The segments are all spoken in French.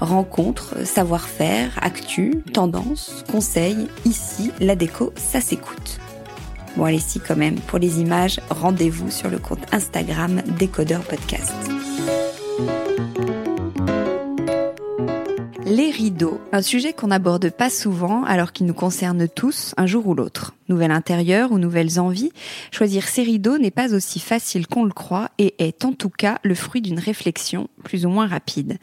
Rencontres, savoir-faire, actu, tendances, conseils, ici, la déco, ça s'écoute. Bon allez si quand même, pour les images, rendez-vous sur le compte Instagram Décodeur Podcast. Les rideaux, un sujet qu'on n'aborde pas souvent alors qu'il nous concerne tous un jour ou l'autre. Nouvelle intérieur ou nouvelles envies, choisir ces rideaux n'est pas aussi facile qu'on le croit et est en tout cas le fruit d'une réflexion plus ou moins rapide.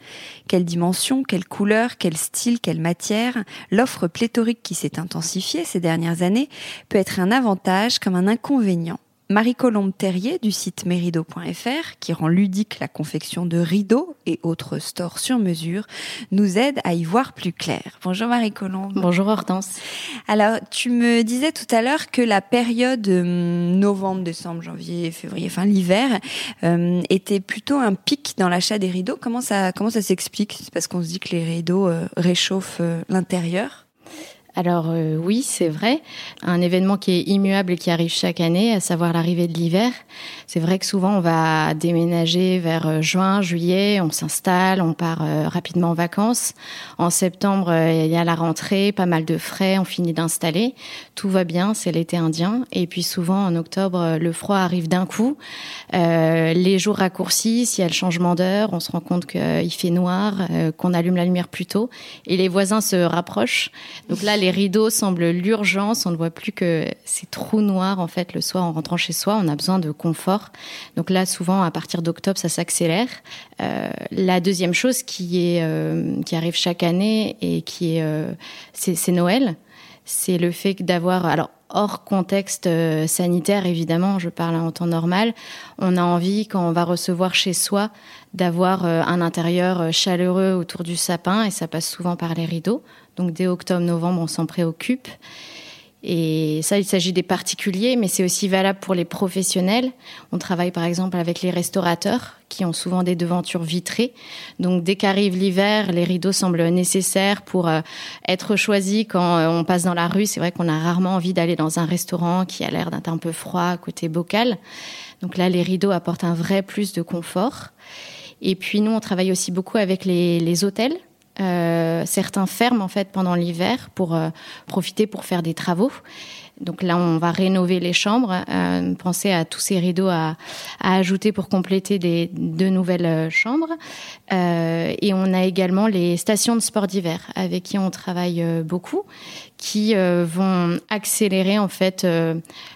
Quelle dimension, quelle couleur, quel style, quelle matière, l'offre pléthorique qui s'est intensifiée ces dernières années peut être un avantage comme un inconvénient. Marie-Colombe Terrier du site merido.fr, qui rend ludique la confection de rideaux et autres stores sur mesure, nous aide à y voir plus clair. Bonjour Marie-Colombe. Bonjour Hortense. Alors, tu me disais tout à l'heure que la période hum, novembre, décembre, janvier, février, enfin l'hiver, euh, était plutôt un pic dans l'achat des rideaux. Comment ça, comment ça s'explique? C'est parce qu'on se dit que les rideaux euh, réchauffent euh, l'intérieur? Alors euh, oui, c'est vrai. Un événement qui est immuable et qui arrive chaque année, à savoir l'arrivée de l'hiver. C'est vrai que souvent on va déménager vers euh, juin, juillet, on s'installe, on part euh, rapidement en vacances. En septembre, il y a la rentrée, pas mal de frais, on finit d'installer. Tout va bien, c'est l'été indien. Et puis souvent en octobre, le froid arrive d'un coup. les jours raccourcissent, il y a le changement d'heure, on se rend compte qu'il fait noir, qu'on allume la lumière plus tôt. Et les voisins se rapprochent. Donc là, rideaux semblent l'urgence. On ne voit plus que c'est trop noir en fait le soir en rentrant chez soi. On a besoin de confort. Donc là, souvent à partir d'octobre, ça s'accélère. Euh, la deuxième chose qui est euh, qui arrive chaque année et qui est euh, c'est Noël. C'est le fait d'avoir alors hors contexte sanitaire, évidemment, je parle en temps normal, on a envie, quand on va recevoir chez soi, d'avoir un intérieur chaleureux autour du sapin, et ça passe souvent par les rideaux. Donc dès octobre-novembre, on s'en préoccupe. Et ça, il s'agit des particuliers, mais c'est aussi valable pour les professionnels. On travaille par exemple avec les restaurateurs qui ont souvent des devantures vitrées. Donc dès qu'arrive l'hiver, les rideaux semblent nécessaires pour euh, être choisis quand euh, on passe dans la rue. C'est vrai qu'on a rarement envie d'aller dans un restaurant qui a l'air d'être un peu froid côté bocal. Donc là, les rideaux apportent un vrai plus de confort. Et puis nous, on travaille aussi beaucoup avec les, les hôtels euh, certains ferment en fait pendant l'hiver pour euh, profiter pour faire des travaux. Donc là, on va rénover les chambres, euh, penser à tous ces rideaux à, à ajouter pour compléter des de nouvelles euh, chambres. Euh, et on a également les stations de sport d'hiver avec qui on travaille beaucoup, qui vont accélérer en fait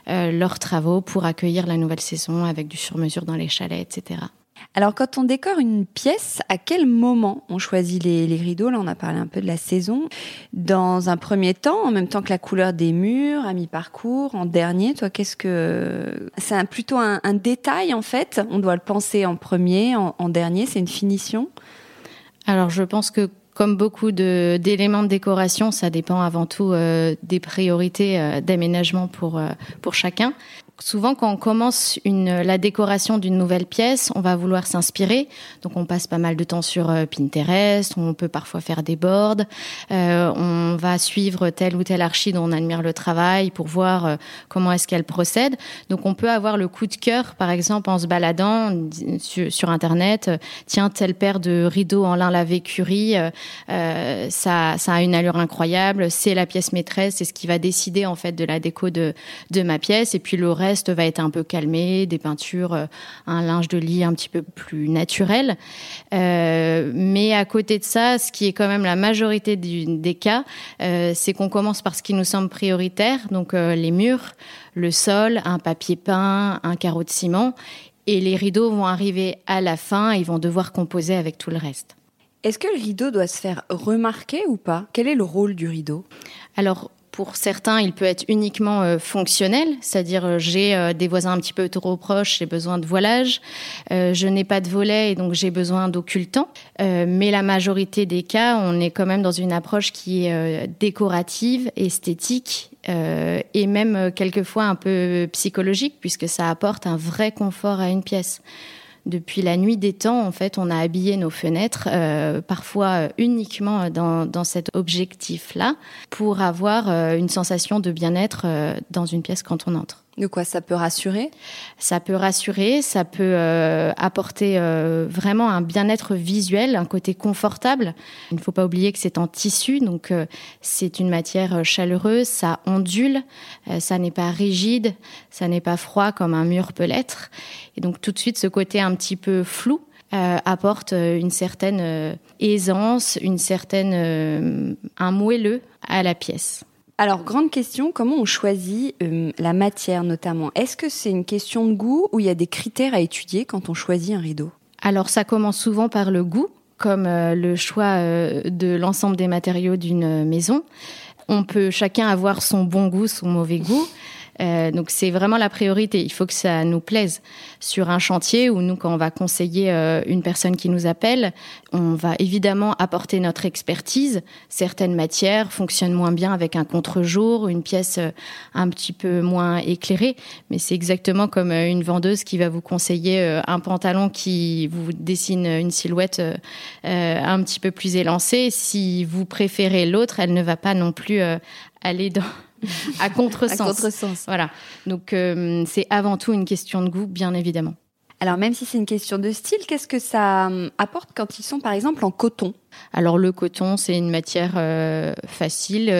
leurs travaux pour accueillir la nouvelle saison avec du sur-mesure dans les chalets, etc. Alors quand on décore une pièce, à quel moment on choisit les, rideaux? Là on a parlé un peu de la saison. Dans un premier temps, en même temps que la couleur des murs, à mi-parcours, en dernier, toi qu'est-ce que... C'est plutôt un, détail en fait, on doit le penser en premier, en, dernier, c'est une finition? Alors je pense que comme beaucoup d'éléments de, décoration, ça dépend avant tout euh, des priorités euh, d'aménagement pour, euh, pour chacun. Souvent, quand on commence une, la décoration d'une nouvelle pièce, on va vouloir s'inspirer. Donc, on passe pas mal de temps sur euh, Pinterest. On peut parfois faire des boards. Euh, on va suivre telle ou telle archi dont on admire le travail pour voir euh, comment est-ce qu'elle procède. Donc, on peut avoir le coup de cœur, par exemple, en se baladant sur, sur Internet. Tiens, telle paire de rideaux en lin lavé curie, ça, ça a une allure incroyable. C'est la pièce maîtresse. C'est ce qui va décider en fait de la déco de, de ma pièce. Et puis le reste reste va être un peu calmé, des peintures, euh, un linge de lit un petit peu plus naturel. Euh, mais à côté de ça, ce qui est quand même la majorité des cas, euh, c'est qu'on commence par ce qui nous semble prioritaire, donc les murs, le sol, un papier peint, un carreau de ciment, et les rideaux vont arriver à la fin, ils vont devoir composer avec tout le reste. Est-ce que le rideau doit se faire remarquer ou pas? Quel est le rôle du rideau? Alors, pour certains, il peut être uniquement euh, fonctionnel, c'est-à-dire euh, j'ai euh, des voisins un petit peu trop proches, j'ai besoin de voilage, je n'ai pas de volet et donc j'ai besoin d'occultant. mais la majorité des cas, on est quand même dans une approche qui est décorative, esthétique et même quelquefois un peu psychologique puisque ça apporte un vrai confort à une pièce depuis la nuit des temps, en fait, on a habillé nos fenêtres, euh, parfois euh, uniquement dans, dans cet objectif-là, pour avoir euh, une sensation de bien-être dans une pièce quand on entre. De quoi ça peut rassurer? Ça peut rassurer, ça peut euh, apporter euh, vraiment un bien-être visuel, un côté confortable. Il ne faut pas oublier que c'est en tissu, donc euh, c'est une matière chaleureuse, ça ondule, ça n'est pas rigide, ça n'est pas froid comme un mur peut l'être. Et donc tout de suite, ce côté un petit peu flou apporte une certaine aisance, une certaine un moelleux à la pièce. Alors, grande question, comment on choisit euh, la matière notamment? Est-ce que c'est une question de goût ou il y a des critères à étudier quand on choisit un rideau? Alors, ça commence souvent par le goût, comme euh, le choix euh, de l'ensemble des matériaux d'une maison. On peut chacun avoir son bon goût, son mauvais goût. Euh, donc c'est vraiment la priorité. Il faut que ça nous plaise. Sur un chantier où nous, quand on va conseiller euh, une personne qui nous appelle, on va évidemment apporter notre expertise. Certaines matières fonctionnent moins bien avec un contre-jour, une pièce euh, un petit peu moins éclairée. Mais c'est exactement comme une vendeuse qui va vous conseiller un pantalon qui vous dessine une silhouette un petit peu plus élancée. Si vous préférez l'autre, elle ne va pas non plus aller dans à contresens. à contresens. Voilà. Donc euh, c'est avant tout une question de goût, bien évidemment. Alors même si c'est une question de style, qu'est-ce que ça euh, apporte quand ils sont par exemple en coton? Alors le coton, c'est une matière euh, facile,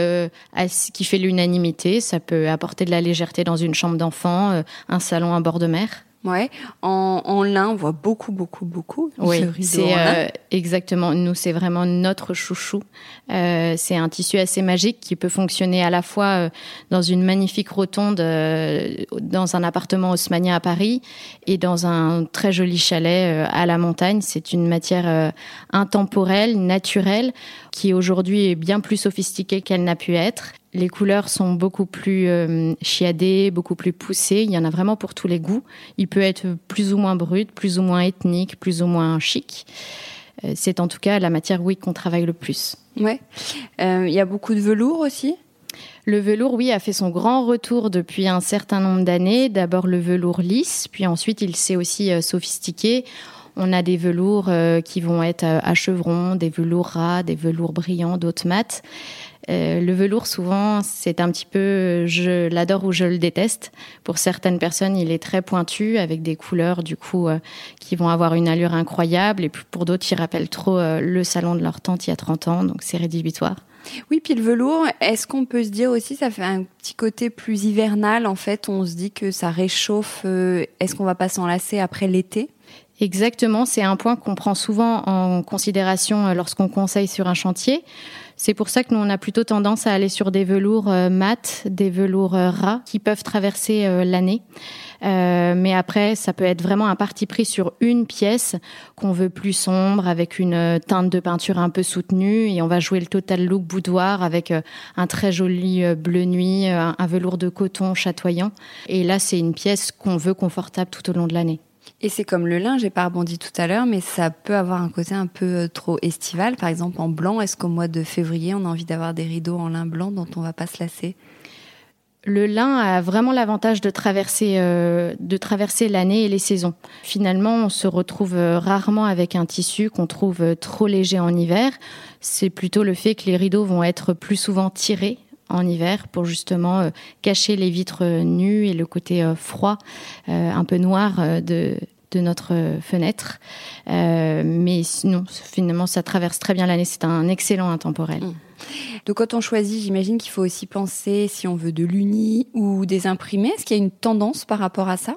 qui fait l'unanimité. Ça peut apporter de la légèreté dans une chambre d'enfant, un salon à bord de mer. Ouais, en, en lin, on voit beaucoup, beaucoup, beaucoup. Oui, c'est euh, exactement. Nous, c'est vraiment notre chouchou. Euh, c'est un tissu assez magique qui peut fonctionner à la fois euh, dans une magnifique rotonde, dans un appartement haussmanien à Paris, et dans un très joli chalet à la montagne. C'est une matière intemporelle, naturelle, qui aujourd'hui est bien plus sophistiquée qu'elle n'a pu être. Les couleurs sont beaucoup plus euh, chiadées, beaucoup plus poussées. Il y en a vraiment pour tous les goûts. Il peut être plus ou moins brut, plus ou moins ethnique, plus ou moins chic. Euh, c'est en tout cas la matière, oui, qu'on travaille le plus. Ouais. Euh, il y a beaucoup de velours aussi? Le velours, oui, a fait son grand retour depuis un certain nombre d'années. D'abord le velours lisse, puis ensuite il s'est aussi sophistiqué. On a des velours qui vont être à chevrons, des velours ras, des velours brillants, d'autres mat. Euh, le velours, souvent, c'est un petit peu, je l'adore ou je le déteste. Pour certaines personnes, il est très pointu, avec des couleurs, du coup, euh, qui vont avoir une allure incroyable. Et pour d'autres, il rappelle trop euh, le salon de leur tante il y a 30 ans, donc c'est rédhibitoire. Oui, puis le velours, est-ce qu'on peut se dire aussi, ça fait un petit côté plus hivernal, en fait, on se dit que ça réchauffe, est-ce qu'on va pas s'enlacer après l'été? Exactement, c'est un point qu'on prend souvent en considération lorsqu'on conseille sur un chantier. C'est pour ça que nous, on a plutôt tendance à aller sur des velours euh, mat, des velours euh, ras, qui peuvent traverser euh, l'année. Euh, mais après, ça peut être vraiment un parti pris sur une pièce qu'on veut plus sombre, avec une teinte de peinture un peu soutenue, et on va jouer le total look boudoir avec un très joli bleu nuit, un velours de coton chatoyant. Et là, c'est une pièce qu'on veut confortable tout au long de l'année. Et c'est comme le lin, j'ai pas rebondi tout à l'heure, mais ça peut avoir un côté un peu euh, trop estival. Par exemple, en blanc, est-ce qu'au mois de février, on a envie d'avoir des rideaux en lin blanc dont on va pas se lasser? Le lin a vraiment l'avantage de traverser, euh, de traverser l'année et les saisons. Finalement, on se retrouve euh, rarement avec un tissu qu'on trouve trop léger en hiver. C'est plutôt le fait que les rideaux vont être plus souvent tirés en hiver pour justement euh, cacher les vitres nues et le côté euh, froid, euh, un peu noir de, de notre fenêtre. mais sinon, finalement, ça traverse très bien l'année. C'est un excellent intemporel. Mmh. Donc quand on choisit, j'imagine qu'il faut aussi penser si on veut de l'uni ou des imprimés. Est-ce qu'il y a une tendance par rapport à ça?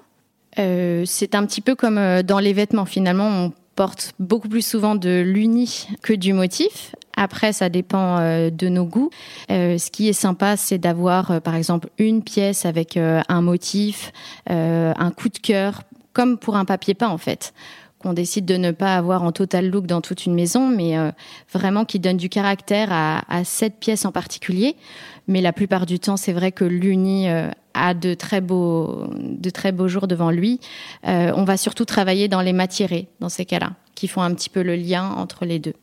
C'est un petit peu comme dans les vêtements. Finalement, on porte beaucoup plus souvent de l'uni que du motif. Après, ça dépend euh, de nos goûts. Euh, ce qui est sympa, c'est d'avoir, euh, par exemple, une pièce avec un motif, un coup de cœur, comme pour un papier peint en fait qu'on décide de ne pas avoir en total look dans toute une maison, mais vraiment qui donne du caractère à, cette pièce en particulier. Mais la plupart du temps, c'est vrai que l'uni a de très beaux, de très beaux jours devant lui. on va surtout travailler dans les matiérés dans ces cas-là, qui font un petit peu le lien entre les deux.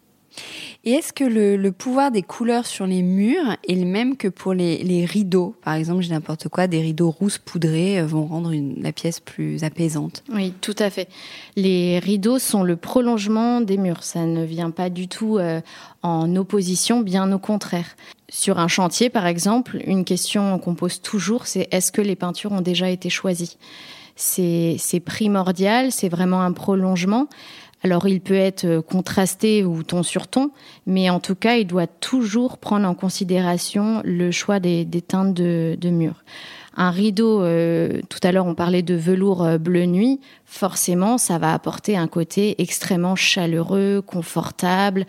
Et est-ce que le, pouvoir des couleurs sur les murs est le même que pour les, rideaux? Par exemple, j'ai n'importe quoi, des rideaux rousses poudrés euh, vont rendre la pièce plus apaisante. Oui, tout à fait. Les rideaux sont le prolongement des murs. Ça ne vient pas du tout euh, en opposition, bien au contraire. Sur un chantier, par exemple, une question qu'on pose toujours, c'est est-ce que les peintures ont déjà été choisies? C'est primordial, c'est vraiment un prolongement. Alors il peut être euh, contrasté ou ton sur ton, mais en tout cas, il doit toujours prendre en considération le choix des, teintes de, mur. Un rideau, euh, tout à l'heure on parlait de velours euh, bleu nuit, forcément ça va apporter un côté extrêmement chaleureux, confortable,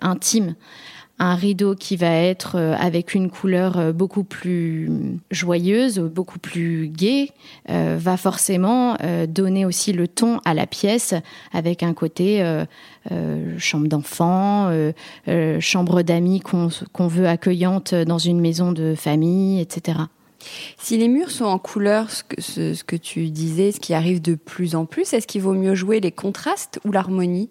intime un rideau qui va être euh, avec une couleur euh, beaucoup plus joyeuse, beaucoup plus gaie, euh, va forcément donner aussi le ton à la pièce avec un côté chambre d'enfant, chambre d'amis qu'on veut accueillante dans une maison de famille, etc. Si les murs sont en couleur, ce que, ce que tu disais, ce qui arrive de plus en plus, est-ce qu'il vaut mieux jouer les contrastes ou l'harmonie?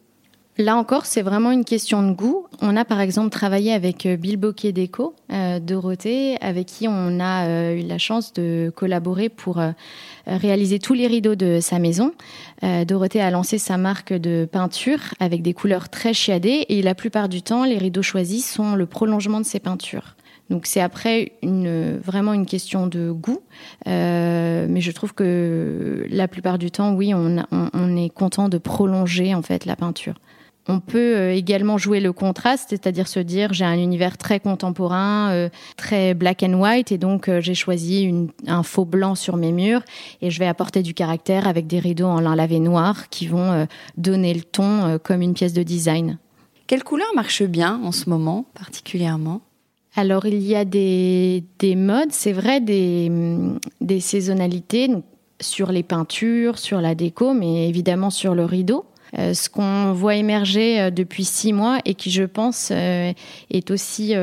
Là encore, c'est vraiment une question de goût. On a par exemple travaillé avec euh, Bill Bocquet Déco, euh, Dorothée, avec qui on a euh, eu la chance de collaborer pour réaliser tous les rideaux de sa maison. Dorothée a lancé sa marque de peinture avec des couleurs très chiadées et la plupart du temps, les rideaux choisis sont le prolongement de ses peintures. Donc c'est après une, vraiment une question de goût, mais je trouve que la plupart du temps, oui, on, on est content de prolonger en fait la peinture. On peut euh, également jouer le contraste, c'est-à-dire se dire j'ai un univers très contemporain, euh, très black and white, et donc euh, j'ai choisi un faux blanc sur mes murs et je vais apporter du caractère avec des rideaux en lin lavé noir qui vont donner le ton comme une pièce de design. Quelle couleur marche bien en ce moment particulièrement? Alors il y a des, modes, c'est vrai, des, des saisonnalités sur les peintures, sur la déco, mais évidemment sur le rideau. Euh, ce qu'on voit émerger euh, depuis six mois et qui, je pense, euh, est aussi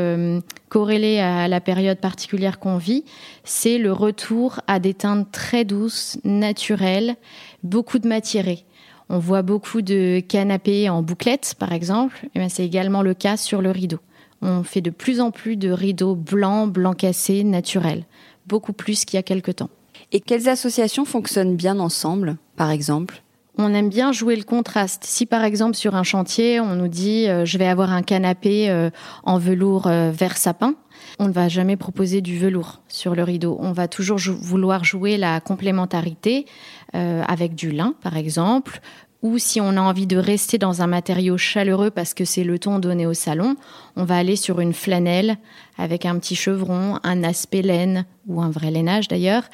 corrélé à la période particulière qu'on vit, c'est le retour à des teintes très douces, naturelles, beaucoup de matiérées. On voit beaucoup de canapés en bouclettes, par exemple. Et ben, c'est également le cas sur le rideau. On fait de plus en plus de rideaux blancs, blancs cassés, naturels. Beaucoup plus qu'il y a quelque temps. Et quelles associations fonctionnent bien ensemble, par exemple? On aime bien jouer le contraste. Si par exemple sur un chantier, on nous dit euh, je vais avoir un canapé euh, en velours euh, vert sapin, on ne va jamais proposer du velours sur le rideau. On va toujours vouloir jouer la complémentarité avec du lin, par exemple, ou si on a envie de rester dans un matériau chaleureux parce que c'est le ton donné au salon, on va aller sur une flanelle avec un petit chevron, un aspect laine ou un vrai lainage d'ailleurs,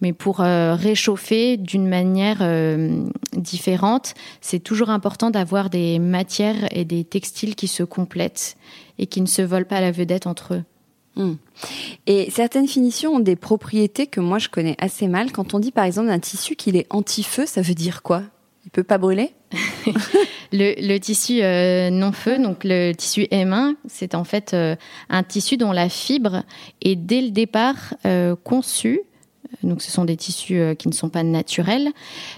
mais pour euh, réchauffer d'une manière euh, différente, c'est toujours important d'avoir des matières et des textiles qui se complètent et qui ne se volent pas la vedette entre eux. Hmm. Et certaines finitions ont des propriétés que moi je connais assez mal. Quand on dit par exemple d'un tissu qu'il est anti-feu, ça veut dire quoi? Il peut pas brûler le, tissu euh, non-feu, donc le tissu M1, c'est en fait euh, un tissu dont la fibre est dès le départ euh, conçue donc ce sont des tissus qui ne sont pas naturels,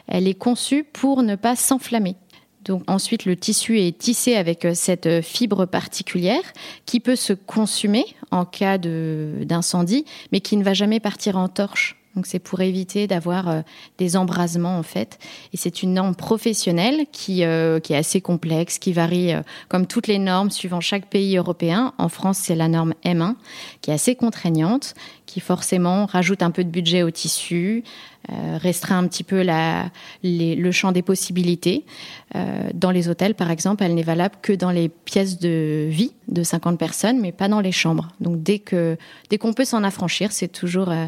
elle est conçue pour ne pas s'enflammer. Donc ensuite, le tissu est tissé avec cette fibre particulière qui peut se consumer en cas d'incendie, mais qui ne va jamais partir en torche. Donc c'est pour éviter d'avoir euh, des embrasements en fait. Et c'est une norme professionnelle qui, qui est assez complexe, qui varie comme toutes les normes suivant chaque pays européen. En France, c'est la norme M1 qui est assez contraignante, qui forcément rajoute un peu de budget au tissu, euh, restreint un petit peu le champ des possibilités. Euh, dans les hôtels, par exemple, elle n'est valable que dans les pièces de vie de 50 personnes, mais pas dans les chambres. Donc dès que dès qu'on peut s'en affranchir, c'est toujours euh,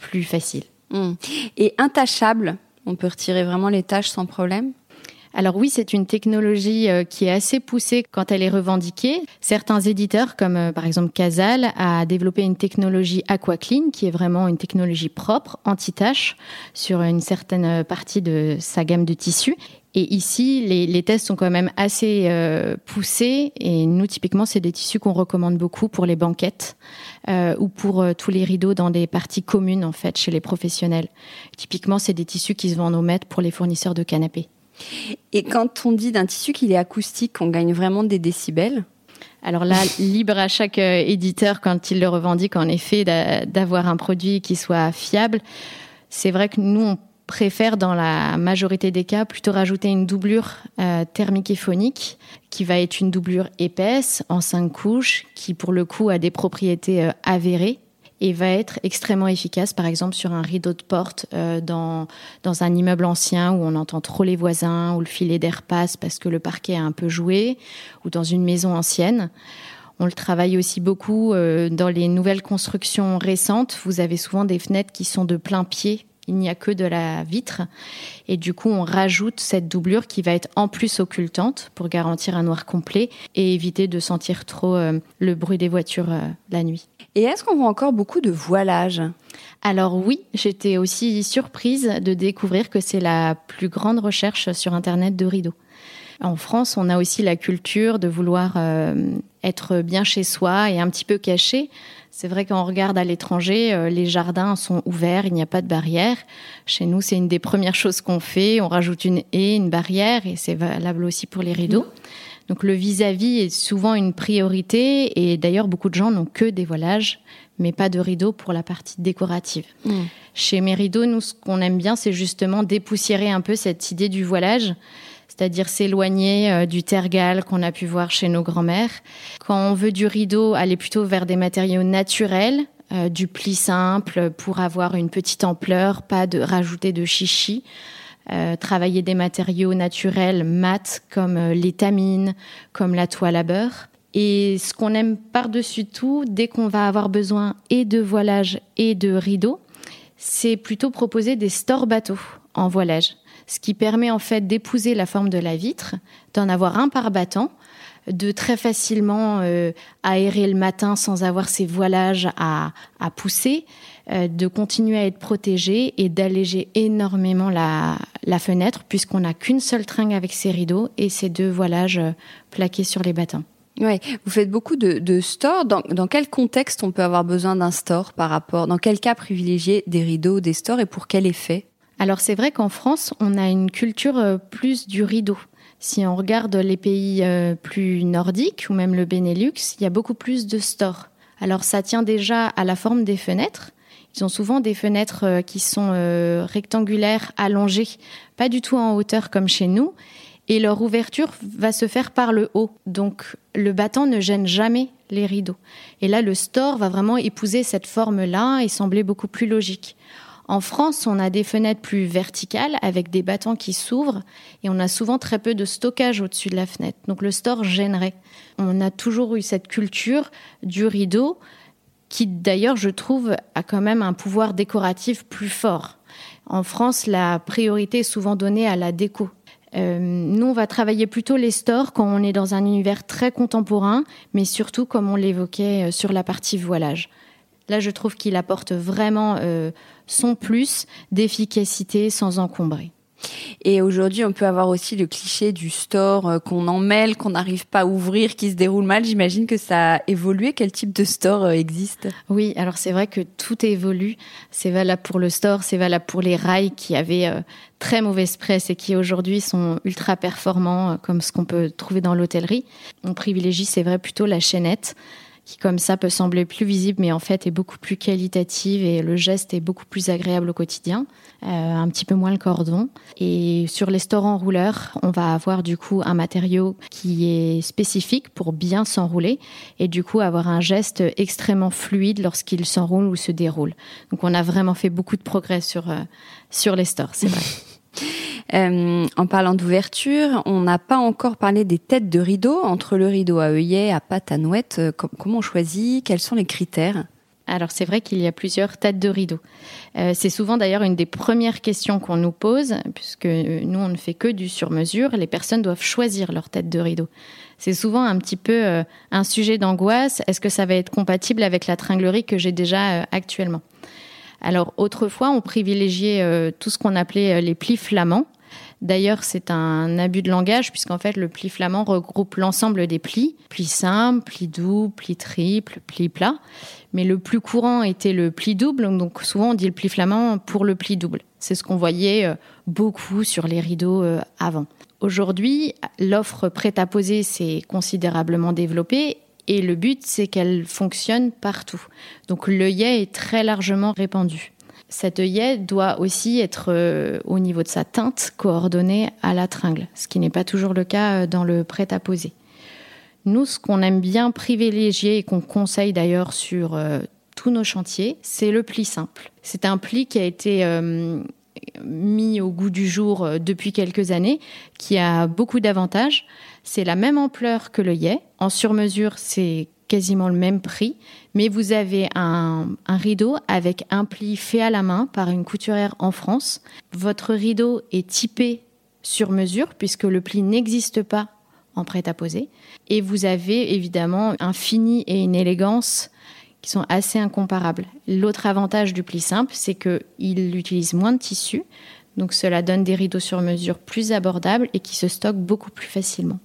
plus facile. Mmh. Et intachable, on peut retirer vraiment les tâches sans problème? Alors oui, c'est une technologie euh, qui est assez poussée quand elle est revendiquée. Certains éditeurs, comme euh, par exemple Casal, a développé une technologie AquaClean, qui est vraiment une technologie propre, anti-tache, sur une certaine euh, partie de sa gamme de tissus. Et ici, les, tests sont quand même assez poussés. Et nous, typiquement, c'est des tissus qu'on recommande beaucoup pour les banquettes ou pour tous les rideaux dans des parties communes, en fait, chez les professionnels. Typiquement, c'est des tissus qui se vendent au mètre pour les fournisseurs de canapés. Et quand on dit d'un tissu qu'il est acoustique, on gagne vraiment des décibels alors là, libre à chaque euh, éditeur quand il le revendique, en effet, d'avoir un produit qui soit fiable. C'est vrai que nous, on préfère, dans la majorité des cas, plutôt rajouter une doublure euh, thermique et phonique, qui va être une doublure épaisse, en cinq couches, qui pour le coup a des propriétés euh, avérées et va être extrêmement efficace, par exemple sur un rideau de porte euh, dans, dans un immeuble ancien où on entend trop les voisins, où le filet d'air passe parce que le parquet a un peu joué, ou dans une maison ancienne. On le travaille aussi beaucoup euh, dans les nouvelles constructions récentes. Vous avez souvent des fenêtres qui sont de plein pied. Il n'y a que de la vitre. Et du coup, on rajoute cette doublure qui va être en plus occultante pour garantir un noir complet et éviter de sentir trop euh, le bruit des voitures la nuit. Et est-ce qu'on voit encore beaucoup de voilage alors oui, j'étais aussi surprise de découvrir que c'est la plus grande recherche sur Internet de rideaux. En France, on a aussi la culture de vouloir euh, être bien chez soi et un petit peu caché. C'est vrai qu'on regarde à l'étranger, euh, les jardins sont ouverts, il n'y a pas de barrière. Chez nous, c'est une des premières choses qu'on fait. On rajoute une haie, une barrière, et c'est valable aussi pour les rideaux. Donc le vis-à-vis est souvent une priorité et d'ailleurs beaucoup de gens n'ont que des voilages mais pas de rideaux pour la partie décorative. Mm. Chez mes rideaux, nous ce qu'on aime bien c'est justement dépoussiérer un peu cette idée du voilage, c'est-à-dire s'éloigner euh, du tergal qu'on a pu voir chez nos grands-mères. Quand on veut du rideau, aller plutôt vers des matériaux naturels, euh, du pli simple pour avoir une petite ampleur, pas de rajouter de chichi. Euh, travailler des matériaux naturels mat comme l'étamine, comme la toile à beurre. Et ce qu'on aime par-dessus tout, dès qu'on va avoir besoin et de voilage et de rideaux, c'est plutôt proposer des stores bateaux en voilage, ce qui permet en fait d'épouser la forme de la vitre, d'en avoir un par battant, de très facilement euh, aérer le matin sans avoir ces voilages à, pousser, euh, de continuer à être protégé et d'alléger énormément la, fenêtre puisqu'on n'a qu'une seule tringle avec ses rideaux et ces deux voilages euh, plaqués sur les battants. Oui, vous faites beaucoup de, de stores. Dans, dans, quel contexte on peut avoir besoin d'un store par rapport Dans quel cas privilégier des rideaux, des stores et pour quel effet? Alors c'est vrai qu'en France, on a une culture euh, plus du rideau. Si on regarde les pays plus nordiques ou même le Benelux, il y a beaucoup plus de stores. Alors ça tient déjà à la forme des fenêtres. Ils ont souvent des fenêtres euh, qui sont euh, rectangulaires, allongées, pas du tout en hauteur comme chez nous. Et leur ouverture va se faire par le haut. Donc le battant ne gêne jamais les rideaux. Et là, le store va vraiment épouser cette forme-là et sembler beaucoup plus logique. En France, on a des fenêtres plus verticales avec des battants qui s'ouvrent et on a souvent très peu de stockage au-dessus de la fenêtre. Donc le store gênerait. On a toujours eu cette culture du rideau qui d'ailleurs, je trouve, a quand même un pouvoir décoratif plus fort. En France, la priorité est souvent donnée à la déco. nous, on va travailler plutôt les stores quand on est dans un univers très contemporain, mais surtout comme on l'évoquait sur la partie voilage. Là, je trouve qu'il apporte vraiment son plus d'efficacité sans encombrer. Et aujourd'hui, on peut avoir aussi le cliché du store euh, qu'on emmêle, qu'on n'arrive pas à ouvrir, qui se déroule mal. J'imagine que ça a évolué. Quel type de store euh, existe? Oui, alors c'est vrai que tout évolue. C'est valable pour le store, c'est valable pour les rails qui avaient euh, très mauvaise presse et qui aujourd'hui sont ultra performants, comme ce qu'on peut trouver dans l'hôtellerie. On privilégie, c'est vrai, plutôt la chaînette qui comme ça peut sembler plus visible, mais en fait est beaucoup plus qualitative et le geste est beaucoup plus agréable au quotidien. Euh, un petit peu moins le cordon. Et sur les stores enrouleurs, on va avoir du coup un matériau qui est spécifique pour bien s'enrouler et du coup avoir un geste extrêmement fluide lorsqu'il s'enroule ou se déroule. Donc on a vraiment fait beaucoup de progrès sur, euh, sur les stores, c'est vrai. Euh, en parlant d'ouverture, on n'a pas encore parlé des têtes de rideau. Entre le rideau à œillet, à patte, à nouette, euh, comment on choisit? Quels sont les critères? Alors c'est vrai qu'il y a plusieurs têtes de rideau. Euh, c'est souvent d'ailleurs une des premières questions qu'on nous pose, puisque nous on ne fait que du sur-mesure. Les personnes doivent choisir leur tête de rideau. C'est souvent un petit peu un sujet d'angoisse. Est-ce que ça va être compatible avec la tringlerie que j'ai déjà actuellement? Alors autrefois on privilégiait tout ce qu'on appelait les plis flamands. D'ailleurs, c'est un abus de langage puisqu'en fait, le pli flamand regroupe l'ensemble des plis, plis simples, plis doux, plis triples, plis plats. Mais le plus courant était le pli double, donc souvent on dit le pli flamand pour le pli double. C'est ce qu'on voyait euh, beaucoup sur les rideaux euh, avant. Aujourd'hui, l'offre prête à poser s'est considérablement développée et le but, c'est qu'elle fonctionne partout. Donc l'œillet est très largement répandu. Cet œillet doit aussi être euh, au niveau de sa teinte coordonné à la tringle, ce qui n'est pas toujours le cas euh, dans le prêt-à-poser. Nous, ce qu'on aime bien privilégier et qu'on conseille d'ailleurs sur euh, tous nos chantiers, c'est le pli simple. C'est un pli qui a été mis au goût du jour depuis quelques années, qui a beaucoup d'avantages. C'est la même ampleur que l'œillet. En sur-mesure, c'est quasiment le même prix, mais vous avez un, rideau avec un pli fait à la main par une couturière en France. Votre rideau est typé sur mesure puisque le pli n'existe pas en prêt-à-poser. Et vous avez évidemment un fini et une élégance qui sont assez incomparables. L'autre avantage du pli simple, c'est qu'il utilise moins de tissu, donc cela donne des rideaux sur mesure plus abordables et qui se stockent beaucoup plus facilement.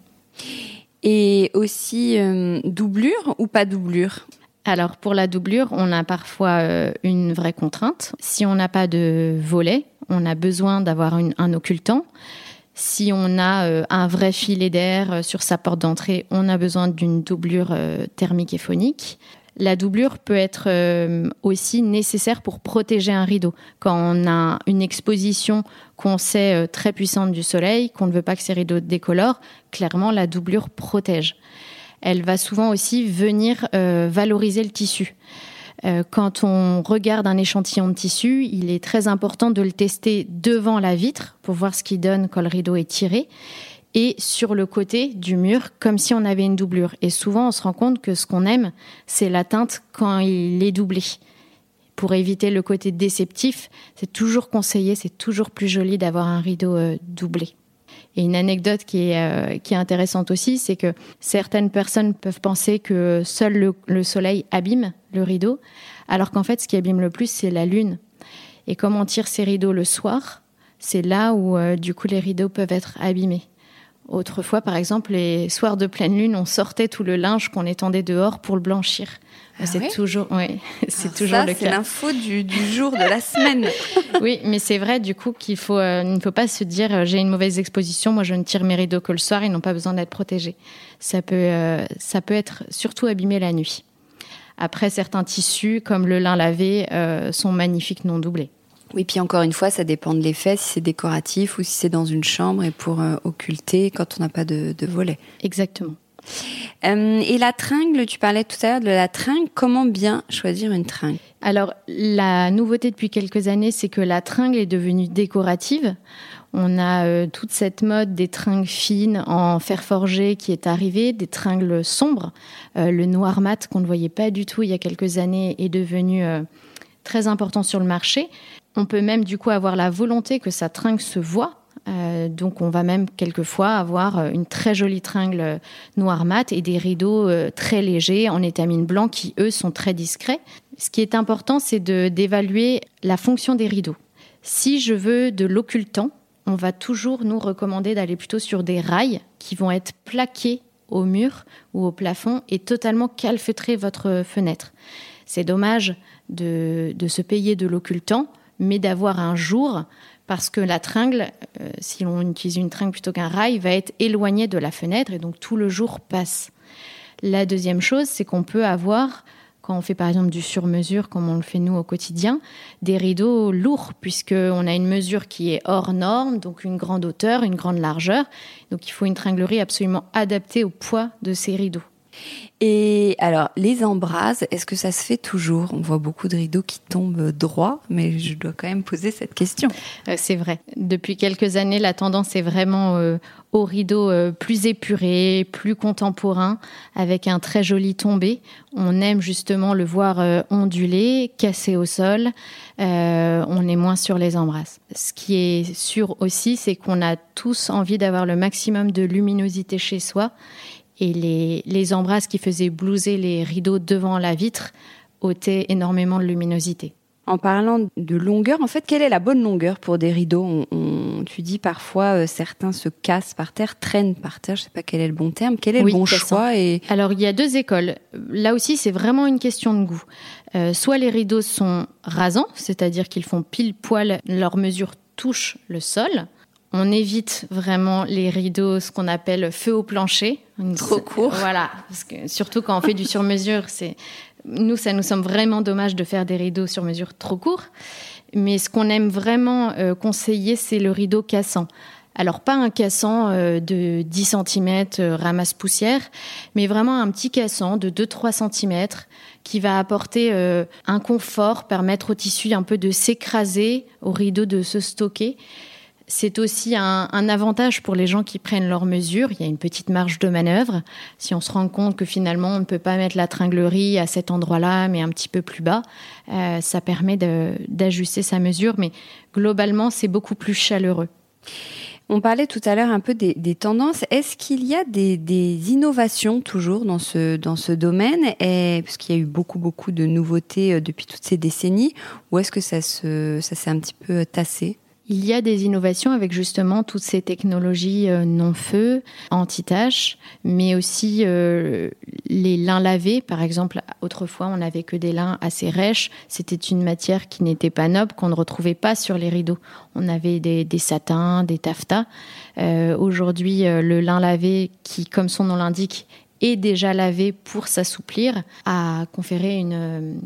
Et aussi euh, doublure ou pas doublure? Alors pour la doublure, on a parfois euh, une vraie contrainte. Si on n'a pas de volet, on a besoin d'avoir un occultant. Si on a euh, un vrai filet d'air sur sa porte d'entrée, on a besoin d'une doublure thermique et phonique. La doublure peut être euh, aussi nécessaire pour protéger un rideau. Quand on a une exposition qu'on sait euh, très puissante du soleil, qu'on ne veut pas que ces rideaux décolorent, clairement la doublure protège. Elle va souvent aussi venir euh, valoriser le tissu. Quand on regarde un échantillon de tissu, il est très important de le tester devant la vitre pour voir ce qu'il donne quand le rideau est tiré et sur le côté du mur comme si on avait une doublure. Et souvent, on se rend compte que ce qu'on aime, c'est la teinte quand il est doublé. Pour éviter le côté déceptif, c'est toujours conseillé, c'est toujours plus joli d'avoir un rideau euh, doublé. Et une anecdote qui est, euh, qui est intéressante aussi, c'est que certaines personnes peuvent penser que seul le, soleil abîme le rideau, alors qu'en fait, ce qui abîme le plus, c'est la lune. Et comme on tire ces rideaux le soir, c'est là où, euh, du coup, les rideaux peuvent être abîmés. Autrefois, par exemple, les soirs de pleine lune, on sortait tout le linge qu'on étendait dehors pour le blanchir. Ah c'est toujours, oui, c'est toujours le cas. C'est l'info du, jour de la semaine. oui, mais c'est vrai du coup qu'il faut, euh, ne faut pas se dire euh, j'ai une mauvaise exposition, moi je ne tire mes rideaux que le soir, ils n'ont pas besoin d'être protégés. Ça peut, euh, ça peut être surtout abîmé la nuit. Après, certains tissus, comme le lin lavé, sont magnifiques non doublés. Oui, puis encore une fois, ça dépend de l'effet, si c'est décoratif ou si c'est dans une chambre et pour euh, occulter quand on n'a pas de, volet. Exactement. Euh, et la tringle, tu parlais tout à l'heure de la tringle. Comment bien choisir une tringle? Alors, la nouveauté depuis quelques années, c'est que la tringle est devenue décorative. On a euh, toute cette mode des tringles fines en fer forgé qui est arrivée, des tringles sombres. le noir mat qu'on ne voyait pas du tout il y a quelques années est devenu très important sur le marché. On peut même du coup avoir la volonté que sa tringle se voit Euh, donc on va même quelquefois avoir euh, une très jolie tringle noir mat et des rideaux très légers en étamine blanc qui eux sont très discrets. Ce qui est important, c'est d'évaluer la fonction des rideaux. Si je veux de l'occultant, on va toujours nous recommander d'aller plutôt sur des rails qui vont être plaqués au mur ou au plafond et totalement calfeutrer votre fenêtre. C'est dommage de, se payer de l'occultant, mais d'avoir un jour, parce que la tringle, euh, si l'on utilise une tringle plutôt qu'un rail, va être éloignée de la fenêtre et donc tout le jour passe. La deuxième chose, c'est qu'on peut avoir quand on fait par exemple du sur-mesure, comme on le fait nous au quotidien, des rideaux lourds, puisqu'on a une mesure qui est hors norme, donc une grande hauteur, une grande largeur. Donc il faut une tringlerie absolument adaptée au poids de ces rideaux. Et alors, les embrases, est-ce que ça se fait toujours? On voit beaucoup de rideaux qui tombent droit, mais je dois quand même poser cette question. Euh, c'est vrai. Depuis quelques années, la tendance est vraiment euh, au rideau euh, plus épuré, plus contemporain, avec un très joli tombé. On aime justement le voir ondulé, cassé au sol. on est moins sur les embrasses. Ce qui est sûr aussi, c'est qu'on a tous envie d'avoir le maximum de luminosité chez soi et les, les embrasses qui faisaient blouser les rideaux devant la vitre ôtaient énormément de luminosité. En parlant de longueur, en fait, quelle est la bonne longueur pour des rideaux on, Tu dis parfois euh, certains se cassent par terre, traînent par terre. Je ne sais pas quel est le bon terme. Quel est le bon choix et... Alors il y a deux écoles. Là aussi, c'est vraiment une question de goût. Euh, soit les rideaux sont rasants, c'est-à-dire qu'ils font pile poil, leur mesure touche le sol, on évite vraiment les rideaux, ce qu'on appelle feu au plancher. Trop court. Voilà, parce que surtout quand on fait du sur-mesure, c'est nous, ça nous semble vraiment dommage de faire des rideaux sur mesure trop courts. Mais ce qu'on aime vraiment euh, conseiller, c'est le rideau cassant. Alors pas un cassant euh, de 10 cm euh, ramasse poussière, mais vraiment un petit cassant de 2-3 cm qui va apporter un confort, permettre au tissu un peu de s'écraser, au rideau de se stocker c'est aussi un, avantage pour les gens qui prennent leurs mesures. Il y a une petite marge de manœuvre. Si on se rend compte que finalement on ne peut pas mettre la tringlerie à cet endroit-là, mais un petit peu plus bas, euh, ça permet d'ajuster sa mesure. Mais globalement, c'est beaucoup plus chaleureux. On parlait tout à l'heure un peu des, tendances. Est-ce qu'il y a des, innovations toujours dans ce, dans ce domaine? Parce qu'il y a eu beaucoup, beaucoup de nouveautés euh, depuis toutes ces décennies. Ou est-ce que ça, se, ça s'est un petit peu tassé? Il y a des innovations avec justement toutes ces technologies euh, non-feu, anti-taches, mais aussi euh, les lins lavés. Par exemple, autrefois, on n'avait que des lins assez rêches. C'était une matière qui n'était pas noble, qu'on ne retrouvait pas sur les rideaux. On avait des, satins, des taffetas. Euh, aujourd'hui, le lin lavé, qui, comme son nom l'indique, est déjà lavé pour s'assouplir, a conféré une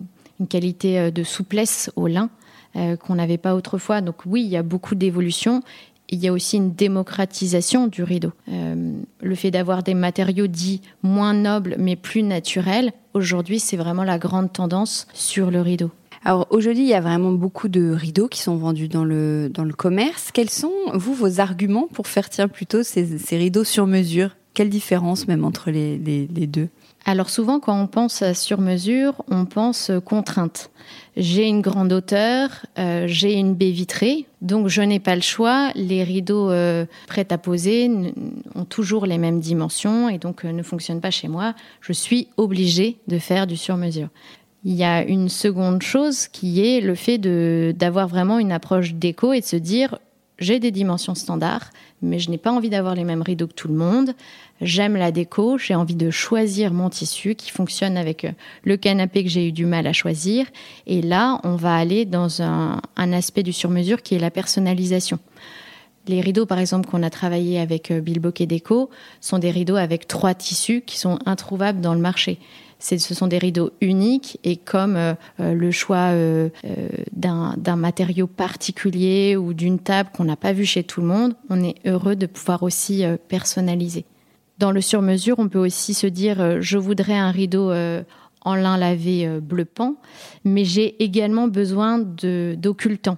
qualité de souplesse au lin euh, qu'on n'avait pas autrefois. Donc oui, il y a beaucoup d'évolutions. Il y a aussi une démocratisation du rideau. Euh, le fait d'avoir des matériaux dits moins nobles mais plus naturels, aujourd'hui c'est vraiment la grande tendance sur le rideau. Alors aujourd'hui, il y a vraiment beaucoup de rideaux qui sont vendus dans le, dans le commerce. Quels sont, vous, vos arguments pour faire tiens plutôt ces, ces rideaux sur mesure? Quelle différence même entre les, les, les deux? Alors souvent, quand on pense à sur-mesure, on pense contrainte. J'ai une grande hauteur, euh, j'ai une baie vitrée, donc je n'ai pas le choix. Les rideaux euh, prêts à poser ont toujours les mêmes dimensions et donc euh, ne fonctionnent pas chez moi. Je suis obligée de faire du sur-mesure. Il y a une seconde chose qui est le fait d'avoir vraiment une approche déco et de se dire j'ai des dimensions standards, mais je n'ai pas envie d'avoir les mêmes rideaux que tout le monde. J'aime la déco, j'ai envie de choisir mon tissu qui fonctionne avec euh, le canapé que j'ai eu du mal à choisir. Et là, on va aller dans un, aspect du sur-mesure qui est la personnalisation. Les rideaux, par exemple, qu'on a travaillé avec euh, Bilboquet Déco, sont des rideaux avec trois tissus qui sont introuvables dans le marché ce sont des rideaux uniques et comme euh, le choix d'un matériau particulier ou d'une table qu'on n'a pas vu chez tout le monde, on est heureux de pouvoir aussi personnaliser. Dans le sur-mesure, on peut aussi se dire je voudrais un rideau en lin lavé bleu pan, mais j'ai également besoin d'occultant.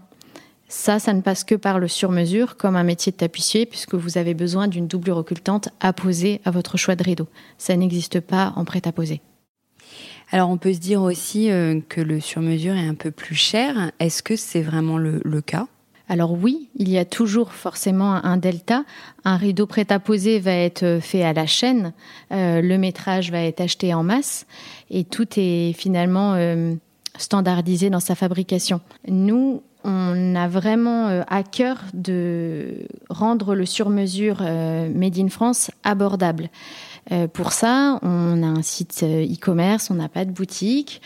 Ça, ça ne passe que par le sur-mesure, comme un métier de tapissier, puisque vous avez besoin d'une doublure occultante à poser à votre choix de rideau. Ça n'existe pas en prêt-à-poser. Alors on peut se dire aussi euh, que le sur-mesure est un peu plus cher. Est-ce que c'est vraiment le, cas? Alors oui, il y a toujours forcément un delta. Un rideau prêt à poser va être fait à la chaîne, euh, le métrage va être acheté en masse et tout est finalement euh, standardisé dans sa fabrication. Nous, on a vraiment euh, à cœur de rendre le sur-mesure Made in France abordable. pour ça, on a un site e-commerce, on n'a pas de boutique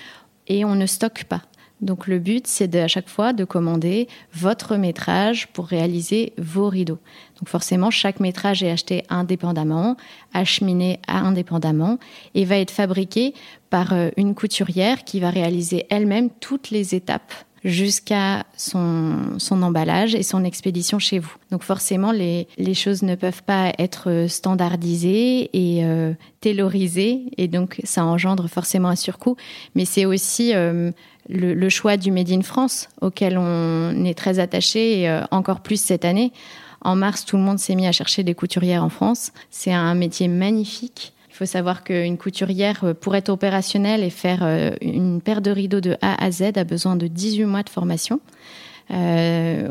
et on ne stocke pas. Donc le but, c'est à chaque fois de commander votre métrage pour réaliser vos rideaux. Donc forcément, chaque métrage est acheté indépendamment, acheminé indépendamment et va être fabriqué par euh, une couturière qui va réaliser elle-même toutes les étapes jusqu'à son, emballage et son expédition chez vous. Donc forcément, les, choses ne peuvent pas être standardisées et euh, taylorisées, et donc ça engendre forcément un surcoût. Mais c'est aussi euh, le, choix du Made in France, auquel on est très attaché, et euh, encore plus cette année. En mars, tout le monde s'est mis à chercher des couturières en France. C'est un métier magnifique. Il faut savoir qu'une couturière, euh, pour être opérationnelle et faire euh, une paire de rideaux de A à Z, a besoin de 18 mois de formation.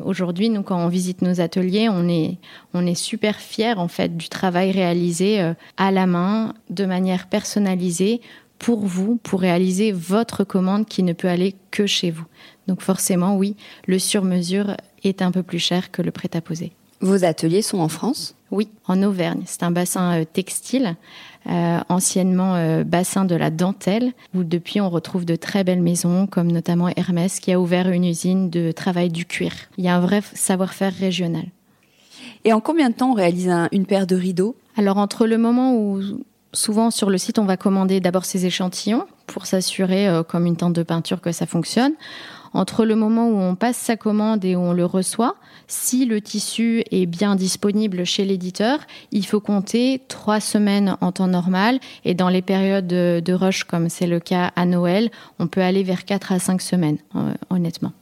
Aujourd'hui, nous, quand on visite nos ateliers, on est, super fiers en fait du travail réalisé à la main, de manière personnalisée, pour vous, pour réaliser votre commande qui ne peut aller que chez vous. Donc forcément, oui, le sur-mesure est un peu plus cher que le prêt-à-poser. Vos ateliers sont en France? Oui, en Auvergne. C'est un bassin euh, textile, euh, anciennement euh, bassin de la dentelle, où depuis on retrouve de très belles maisons, comme notamment Hermès, qui a ouvert une usine de travail du cuir. Il y a un vrai savoir-faire régional. Et en combien de temps on réalise une paire de rideaux? Alors entre le moment où souvent sur le site, on va commander d'abord ces échantillons pour s'assurer, euh, comme une tente de peinture, que ça fonctionne. Entre le moment où on passe sa commande et où on le reçoit, si le tissu est bien disponible chez l'éditeur, il faut compter trois semaines en temps normal. Et dans les périodes de, rush, comme c'est le cas à Noël, on peut aller vers quatre à cinq semaines, euh, honnêtement.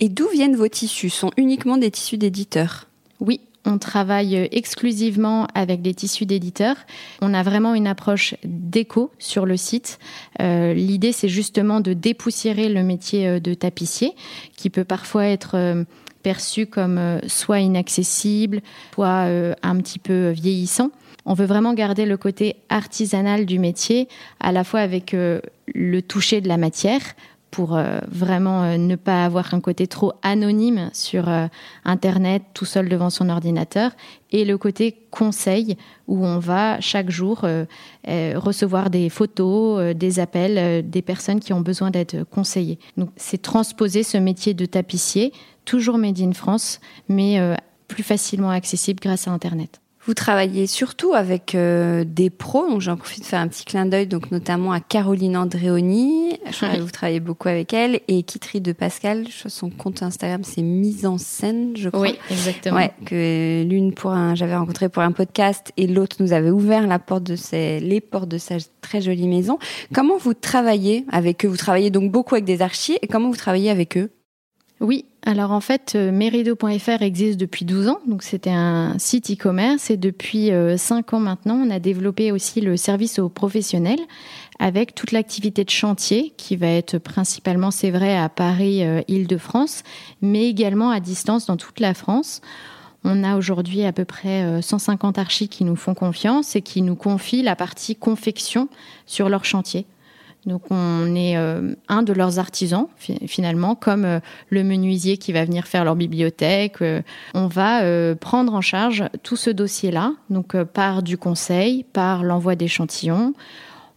Et d'où viennent vos tissus? Sont uniquement des tissus d'éditeurs? Oui, on travaille exclusivement avec des tissus d'éditeurs. On a vraiment une approche déco sur le site. Euh, l'idée, c'est justement de dépoussiérer le métier euh, de tapissier, qui peut parfois être euh, perçu comme soit inaccessible, soit un petit peu vieillissant. On veut vraiment garder le côté artisanal du métier, à la fois avec le toucher de la matière, pour euh, vraiment euh, ne pas avoir un côté trop anonyme sur euh, Internet, tout seul devant son ordinateur, et le côté conseil, où on va chaque jour recevoir des photos, des appels des personnes qui ont besoin d'être conseillées. Donc c'est transposer ce métier de tapissier, toujours made in France, mais plus facilement accessible grâce à Internet. Vous travaillez surtout avec euh, des pros, donc j'en profite de faire un petit clin d'œil, donc notamment à Caroline Andréoni, vous travaillez beaucoup avec elle, et Kitri de Pascal, son compte Instagram c'est mise en scène, je crois. Oui, exactement. Ouais, que l'une pour un, j'avais rencontré pour un podcast, et l'autre nous avait ouvert la porte de ses, les portes de sa très jolie maison. Comment vous travaillez avec eux? Vous travaillez donc beaucoup avec des archis, et comment vous travaillez avec eux? Oui, alors en fait, euh, merido.fr existe depuis 12 ans, donc c'était un site e-commerce et depuis 5 euh, ans maintenant, on a développé aussi le service aux professionnels avec toute l'activité de chantier qui va être principalement, c'est vrai, à Paris, euh, Île-de-France, mais également à distance dans toute la France. On a aujourd'hui à peu près 150 archis qui nous font confiance et qui nous confient la partie confection sur leur chantier. Donc on est euh, un de leurs artisans finalement, comme euh, le menuisier qui va venir faire leur bibliothèque. Euh, on va prendre en charge tout ce dossier-là, donc par du conseil, par l'envoi d'échantillons.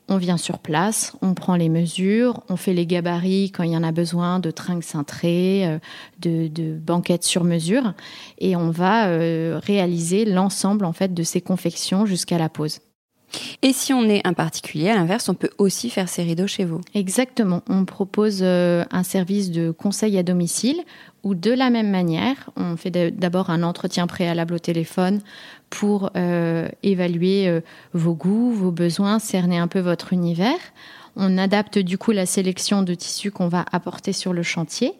On vient sur place, on prend les mesures, on fait les gabarits quand il y en a besoin, de trinques cintrées, de, de banquettes sur mesure, et on va réaliser l'ensemble en fait de ces confections jusqu'à la pose. Et si on est un particulier, à l'inverse, on peut aussi faire ses rideaux chez vous. Exactement. On propose euh, un service de conseil à domicile où de la même manière, on fait d'abord un entretien préalable au téléphone pour euh, évaluer euh, vos goûts, vos besoins, cerner un peu votre univers. On adapte du coup la sélection de tissus qu'on va apporter sur le chantier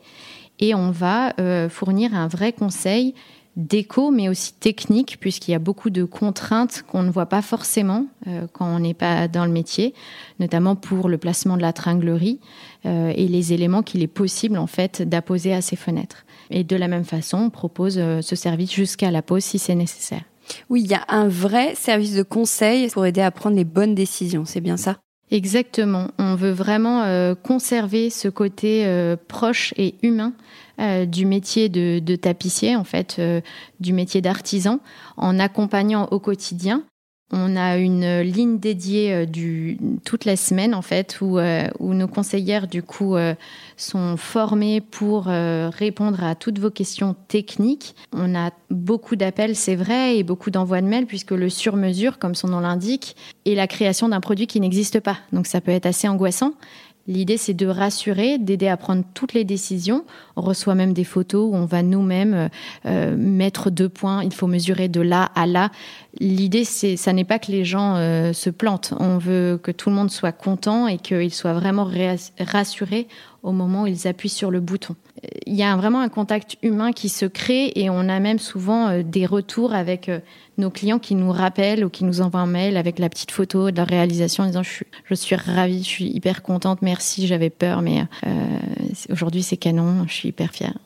et on va fournir un vrai conseil déco, mais aussi technique, puisqu'il y a beaucoup de contraintes qu'on ne voit pas forcément euh, quand on n'est pas dans le métier, notamment pour le placement de la tringlerie euh, et les éléments qu'il est possible en fait d'apposer à ces fenêtres. Et de la même façon, on propose ce service jusqu'à la pause si c'est nécessaire. Oui, il y a un vrai service de conseil pour aider à prendre les bonnes décisions, c'est bien ça? Exactement. On veut vraiment conserver ce côté proche et humain du métier de, tapissier, en fait, du métier d'artisan, en accompagnant au quotidien on a une ligne dédiée euh, du, toute la semaine en fait où, euh, nos conseillères du coup euh, sont formées pour répondre à toutes vos questions techniques. On a beaucoup d'appels, c'est vrai, et beaucoup d'envois de mails puisque le sur-mesure, comme son nom l'indique, est la création d'un produit qui n'existe pas. Donc ça peut être assez angoissant. L'idée, c'est de rassurer, d'aider à prendre toutes les décisions. On reçoit même des photos où on va nous-mêmes euh, euh, mettre deux points. Il faut mesurer de là à là. L'idée, c'est, ça n'est pas que les gens euh, se plantent. On veut que tout le monde soit content et qu'ils soient vraiment rassurés au moment où ils appuient sur le bouton. Il y a vraiment un contact humain qui se crée et on a même souvent des retours avec nos clients qui nous rappellent ou qui nous envoient un mail avec la petite photo de leur réalisation en disant je suis, je suis ravie, je suis hyper contente, merci, j'avais peur, mais euh, aujourd'hui c'est canon, je suis hyper fière.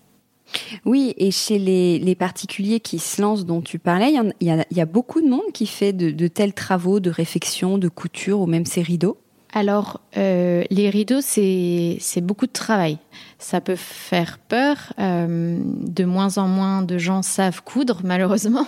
Oui, et chez les, particuliers qui se lancent, dont tu parlais, il y, a, beaucoup de monde qui fait de, de, tels travaux de réfection, de couture ou même ces rideaux. Alors, euh, les rideaux, c'est beaucoup de travail. Ça peut faire peur. Euh, de moins en moins de gens savent coudre, malheureusement.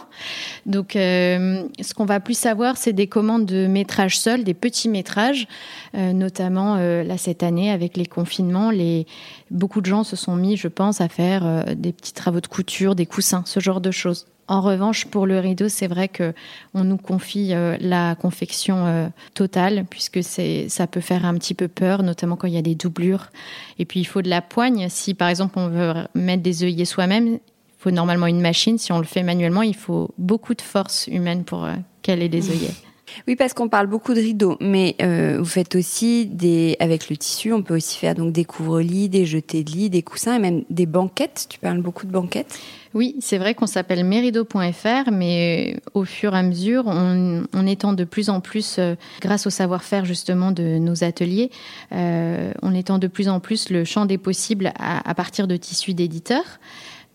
Donc, euh, ce qu'on va plus savoir, c'est des commandes de métrage seul, des petits métrages. notamment, là, cette année, avec les confinements, les... beaucoup de gens se sont mis, je pense, à faire des petits travaux de couture, des coussins, ce genre de choses. En revanche, pour le rideau, c'est vrai que on nous confie euh, la confection euh, totale, puisque ça peut faire un petit peu peur, notamment quand il y a des doublures. Et puis, il faut de la poigne. Si, par exemple, on veut mettre des œillets soi-même, il faut normalement une machine. Si on le fait manuellement, il faut beaucoup de force humaine pour euh, caler des œillets. Oui, parce qu'on parle beaucoup de rideaux, mais vous faites aussi des, avec le tissu, on peut aussi faire donc des couvre-lits, des jetés de lit, des coussins et même des banquettes. Tu parles beaucoup de banquettes? Oui, c'est vrai qu'on s'appelle merido.fr, mais au fur et à mesure, on, étend de plus en plus, euh, grâce au savoir-faire justement de nos ateliers, euh, on étend de plus en plus le champ des possibles à partir de tissus d'éditeurs.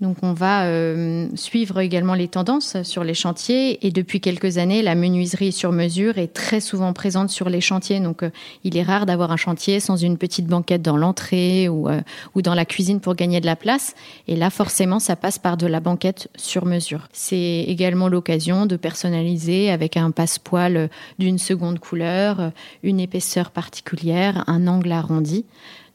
Donc on va euh, suivre également les tendances sur les chantiers et depuis quelques années, la menuiserie sur mesure est très souvent présente sur les chantiers. Donc euh, il est rare d'avoir un chantier sans une petite banquette dans l'entrée ou, euh, ou dans la cuisine pour gagner de la place. Et là, forcément, ça passe par de la banquette sur mesure. C'est également l'occasion de personnaliser avec un passepoil d'une seconde couleur, une épaisseur particulière, un angle arrondi.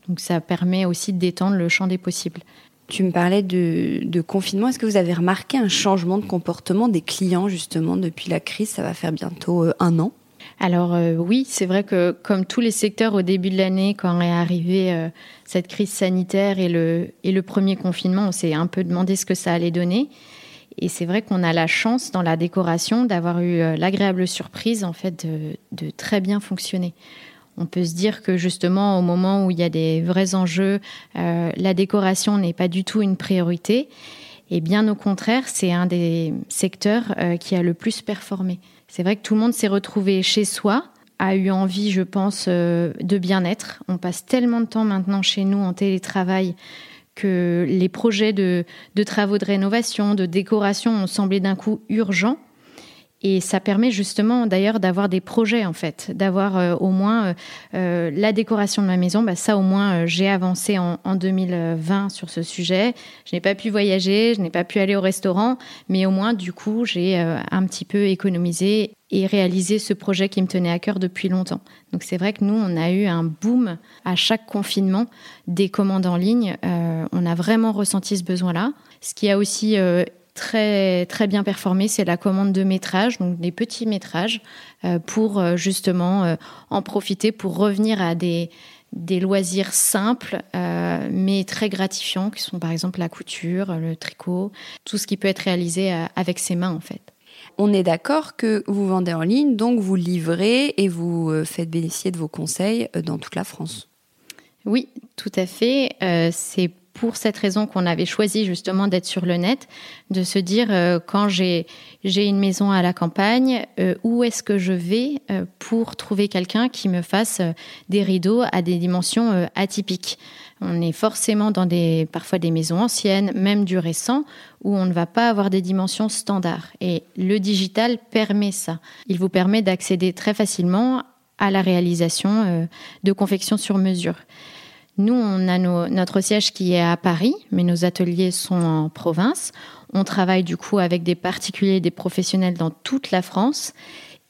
Donc ça permet aussi d'étendre le champ des possibles. Tu me parlais de, confinement. Est-ce que vous avez remarqué un changement de comportement des clients justement depuis la crise? Ça va faire bientôt euh, un an. Alors euh, oui, c'est vrai que comme tous les secteurs au début de l'année, quand est arrivée euh, cette crise sanitaire et le, et le premier confinement, on s'est un peu demandé ce que ça allait donner. Et c'est vrai qu'on a la chance dans la décoration d'avoir eu l'agréable surprise en fait de, de très bien fonctionner on peut se dire que justement au moment où il y a des vrais enjeux, euh, la décoration n'est pas du tout une priorité. Et bien au contraire, c'est un des secteurs euh, qui a le plus performé. C'est vrai que tout le monde s'est retrouvé chez soi, a eu envie, je pense, euh, de bien-être. On passe tellement de temps maintenant chez nous en télétravail que les projets de travaux de rénovation, de décoration ont semblé d'un coup urgents. Et ça permet justement d'ailleurs d'avoir des projets en fait, d'avoir euh, au moins euh, euh, la décoration de ma maison. Bah, ça au moins j'ai avancé en, en, 2020 sur ce sujet. Je n'ai pas pu voyager, je n'ai pas pu aller au restaurant, mais au moins du coup j'ai un petit peu économisé et réalisé ce projet qui me tenait à cœur depuis longtemps. Donc c'est vrai que nous on a eu un boom à chaque confinement des commandes en ligne. on a vraiment ressenti ce besoin-là. Ce qui a aussi très très bien performé, c'est la commande de métrages, donc des petits métrages, euh, pour euh, justement euh, en profiter pour revenir à des des loisirs simples mais très gratifiants, qui sont par exemple la couture, le tricot, tout ce qui peut être réalisé avec ses mains en fait. On est d'accord que vous vendez en ligne, donc vous livrez et vous faites bénéficier de vos conseils dans toute la France. Oui, tout à fait. c'est pour cette raison qu'on avait choisi justement d'être sur le net, de se dire euh, quand j'ai une maison à la campagne, euh, où est-ce que je vais euh, pour trouver quelqu'un qui me fasse des rideaux à des dimensions atypiques? On est forcément dans des parfois des maisons anciennes, même du récent, où on ne va pas avoir des dimensions standards. Et le digital permet ça. Il vous permet d'accéder très facilement à la réalisation de confections sur mesure. Nous, on a notre siège qui est à Paris, mais nos ateliers sont en province. On travaille du coup avec des particuliers, des professionnels dans toute la France.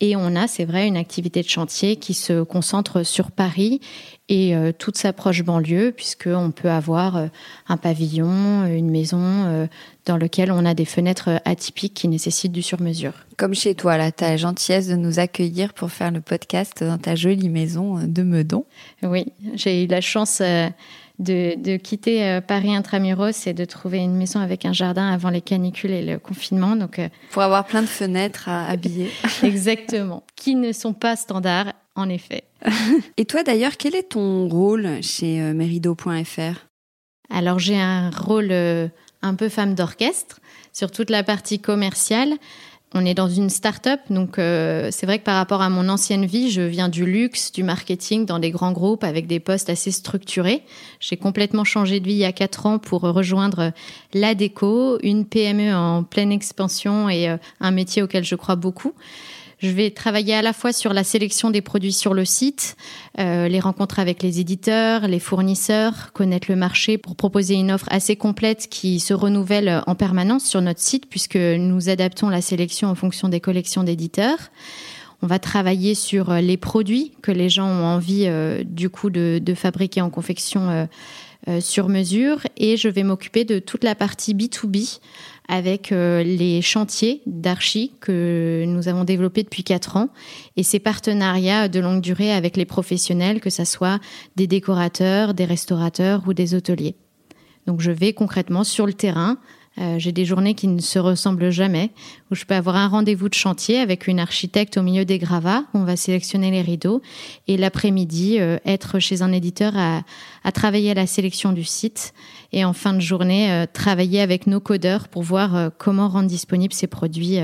Et on a, c'est vrai, une activité de chantier qui se concentre sur Paris et euh, toute sa proche banlieue, puisqu'on peut avoir euh, un pavillon, une maison euh, dans lequel on a des fenêtres atypiques qui nécessitent du sur-mesure. Comme chez toi, là, ta gentillesse de nous accueillir pour faire le podcast dans ta jolie maison de Meudon. Oui, j'ai eu la chance de, quitter Paris intramuros et de trouver une maison avec un jardin avant les canicules et le confinement. Donc, pour avoir plein de fenêtres à habiller. Exactement, qui ne sont pas standards en effet. Et toi d'ailleurs, quel est ton rôle chez euh, merido.fr Alors j'ai un rôle euh, un peu femme d'orchestre sur toute la partie commerciale. On est dans une start-up, donc euh, c'est vrai que par rapport à mon ancienne vie, je viens du luxe, du marketing dans des grands groupes avec des postes assez structurés. J'ai complètement changé de vie il y a quatre ans pour rejoindre la déco, une PME en pleine expansion et un métier auquel je crois beaucoup. Je vais travailler à la fois sur la sélection des produits sur le site, euh, les rencontres avec les éditeurs, les fournisseurs, connaître le marché pour proposer une offre assez complète qui se renouvelle en permanence sur notre site puisque nous adaptons la sélection en fonction des collections d'éditeurs. On va travailler sur les produits que les gens ont envie euh, du coup de, fabriquer en confection euh, sur mesure et je vais m'occuper de toute la partie B2B avec euh, les chantiers d'archi que nous avons développés depuis quatre ans et ces partenariats de longue durée avec les professionnels, que ce soit des décorateurs, des restaurateurs ou des hôteliers. Donc je vais concrètement sur le terrain euh, j'ai des journées qui ne se ressemblent jamais, où je peux avoir un rendez-vous de chantier avec une architecte au milieu des gravats, où on va sélectionner les rideaux, et l'après-midi, euh, être chez un éditeur à, travailler à la sélection du site, et en fin de journée, euh, travailler avec nos codeurs pour voir comment rendre disponibles ces produits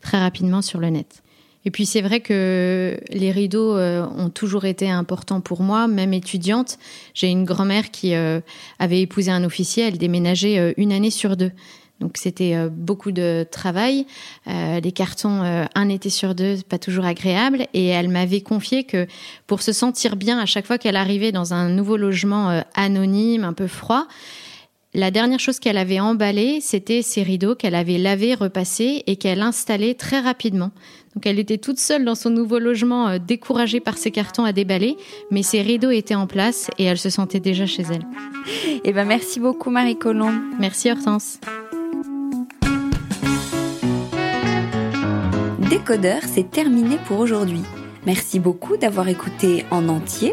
très rapidement sur le net. Et puis c'est vrai que les rideaux euh, ont toujours été importants pour moi, même étudiante. J'ai une grand-mère qui euh, avait épousé un officier, elle déménageait euh, une année sur deux. Donc c'était beaucoup de travail, des cartons un été sur deux, pas toujours agréable. Et elle m'avait confié que pour se sentir bien à chaque fois qu'elle arrivait dans un nouveau logement anonyme, un peu froid, la dernière chose qu'elle avait emballée, c'était ses rideaux qu'elle avait lavés, repassés et qu'elle installait très rapidement. Donc elle était toute seule dans son nouveau logement, euh, découragée par ses cartons à déballer, mais ses rideaux étaient en place et elle se sentait déjà chez elle. Eh ben merci beaucoup Marie Colombe. Merci Hortense. Décodeur, c'est terminé pour aujourd'hui. Merci beaucoup d'avoir écouté en entier.